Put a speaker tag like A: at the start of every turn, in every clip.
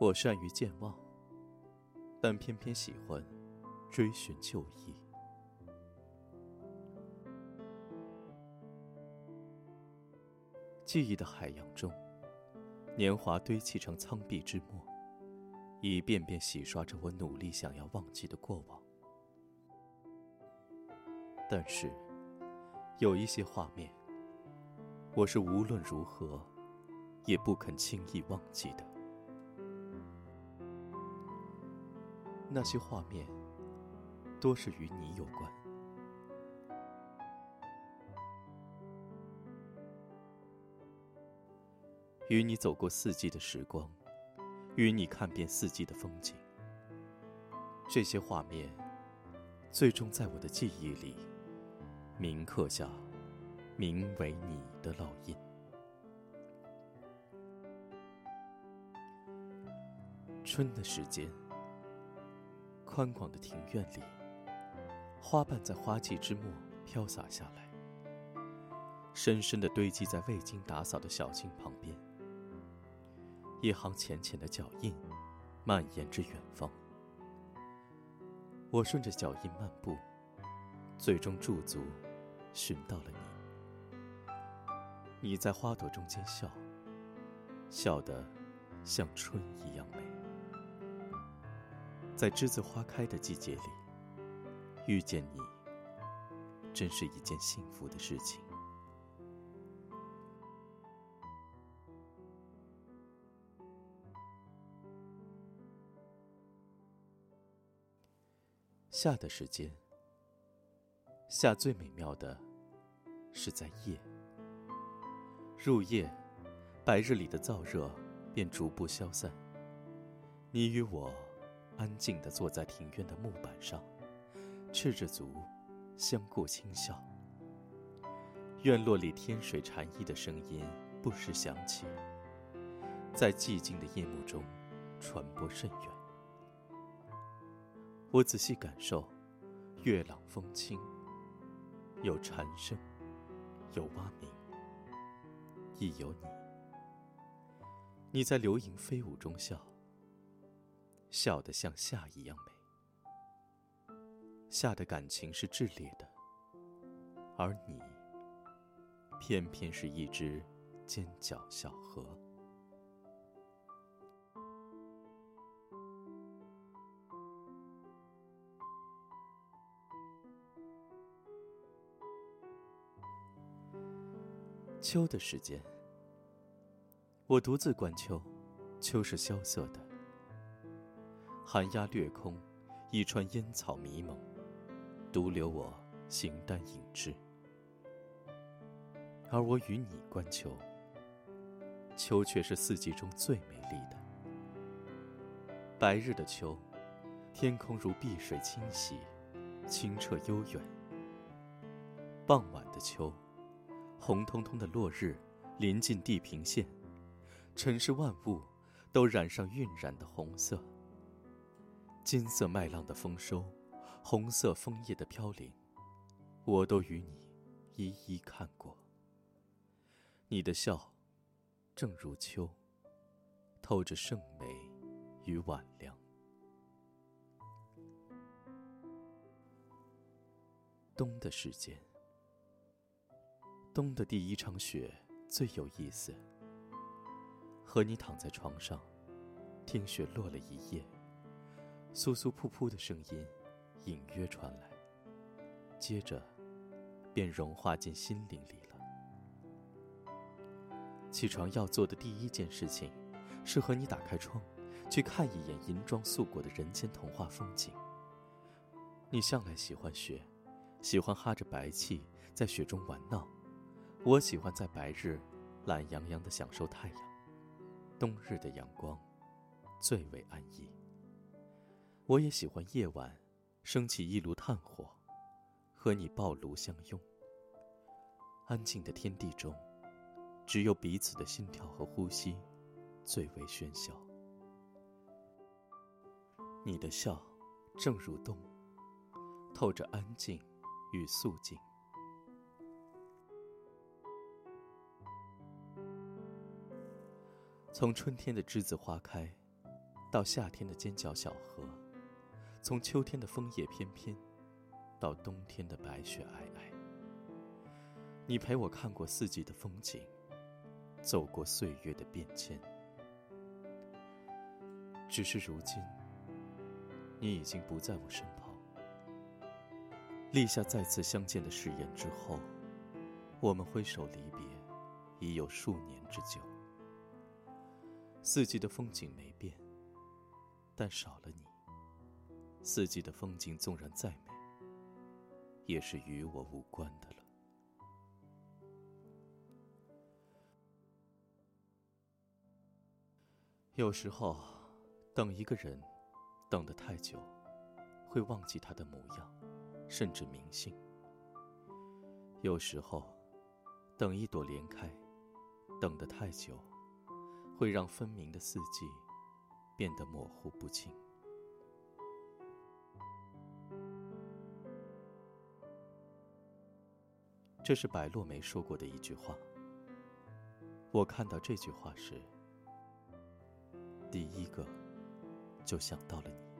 A: 我善于健忘，但偏偏喜欢追寻旧忆。记忆的海洋中，年华堆砌成苍壁之墨，一遍遍洗刷着我努力想要忘记的过往。但是，有一些画面，我是无论如何也不肯轻易忘记的。那些画面，多是与你有关。与你走过四季的时光，与你看遍四季的风景，这些画面，最终在我的记忆里，铭刻下名为你的烙印。春的时间，宽广的庭院里，花瓣在花季之末飘洒下来，深深的堆积在未经打扫的小径旁边。一行浅浅的脚印，蔓延至远方。我顺着脚印漫步，最终驻足，寻到了你。你在花朵中间笑，笑得像春一样美。在栀子花开的季节里，遇见你，真是一件幸福的事情。夏的时间，夏最美妙的，是在夜。入夜，白日里的燥热便逐步消散。你与我，安静地坐在庭院的木板上，赤着足，相顾轻笑。院落里天水禅意的声音不时响起，在寂静的夜幕中，传播甚远。我仔细感受，月朗风清，有蝉声，有蛙鸣，亦有你。你在流萤飞舞中笑，笑得像夏一样美。夏的感情是炽烈的，而你，偏偏是一只尖角小河。秋的时间，我独自观秋，秋是萧瑟的，寒鸦掠空，一川烟草迷蒙，独留我形单影只。而我与你观秋，秋却是四季中最美丽的。白日的秋，天空如碧水清洗，清澈悠远。傍晚的秋。红彤彤的落日，临近地平线，尘世万物都染上晕染的红色。金色麦浪的丰收，红色枫叶的飘零，我都与你一一看过。你的笑，正如秋，透着圣美与晚凉。冬的时间。冬的第一场雪最有意思。和你躺在床上，听雪落了一夜，簌簌噗噗的声音隐约传来，接着便融化进心灵里了。起床要做的第一件事情，是和你打开窗，去看一眼银装素裹的人间童话风景。你向来喜欢雪，喜欢哈着白气在雪中玩闹。我喜欢在白日，懒洋洋的享受太阳。冬日的阳光，最为安逸。我也喜欢夜晚，升起一炉炭火，和你抱炉相拥。安静的天地中，只有彼此的心跳和呼吸，最为喧嚣。你的笑，正如冬，透着安静与肃静。从春天的栀子花开，到夏天的尖角小河，从秋天的枫叶翩翩，到冬天的白雪皑皑。你陪我看过四季的风景，走过岁月的变迁。只是如今，你已经不在我身旁。立下再次相见的誓言之后，我们挥手离别，已有数年之久。四季的风景没变，但少了你。四季的风景纵然再美，也是与我无关的了。有时候，等一个人，等得太久，会忘记他的模样，甚至名姓。有时候，等一朵莲开，等得太久，会让分明的四季变得模糊不清。这是白落梅说过的一句话。我看到这句话时，第一个就想到了你。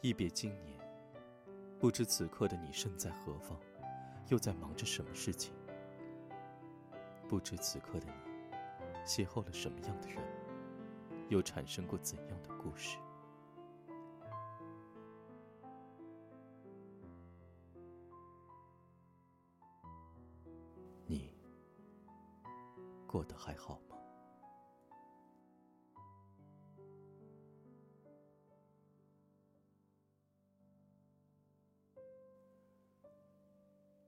A: 一别经年，不知此刻的你身在何方，又在忙着什么事情？不知此刻的你，邂逅了什么样的人，又产生过怎样的故事？过得还好吗？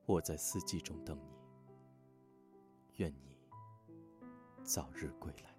A: 我在四季中等你，愿你早日归来。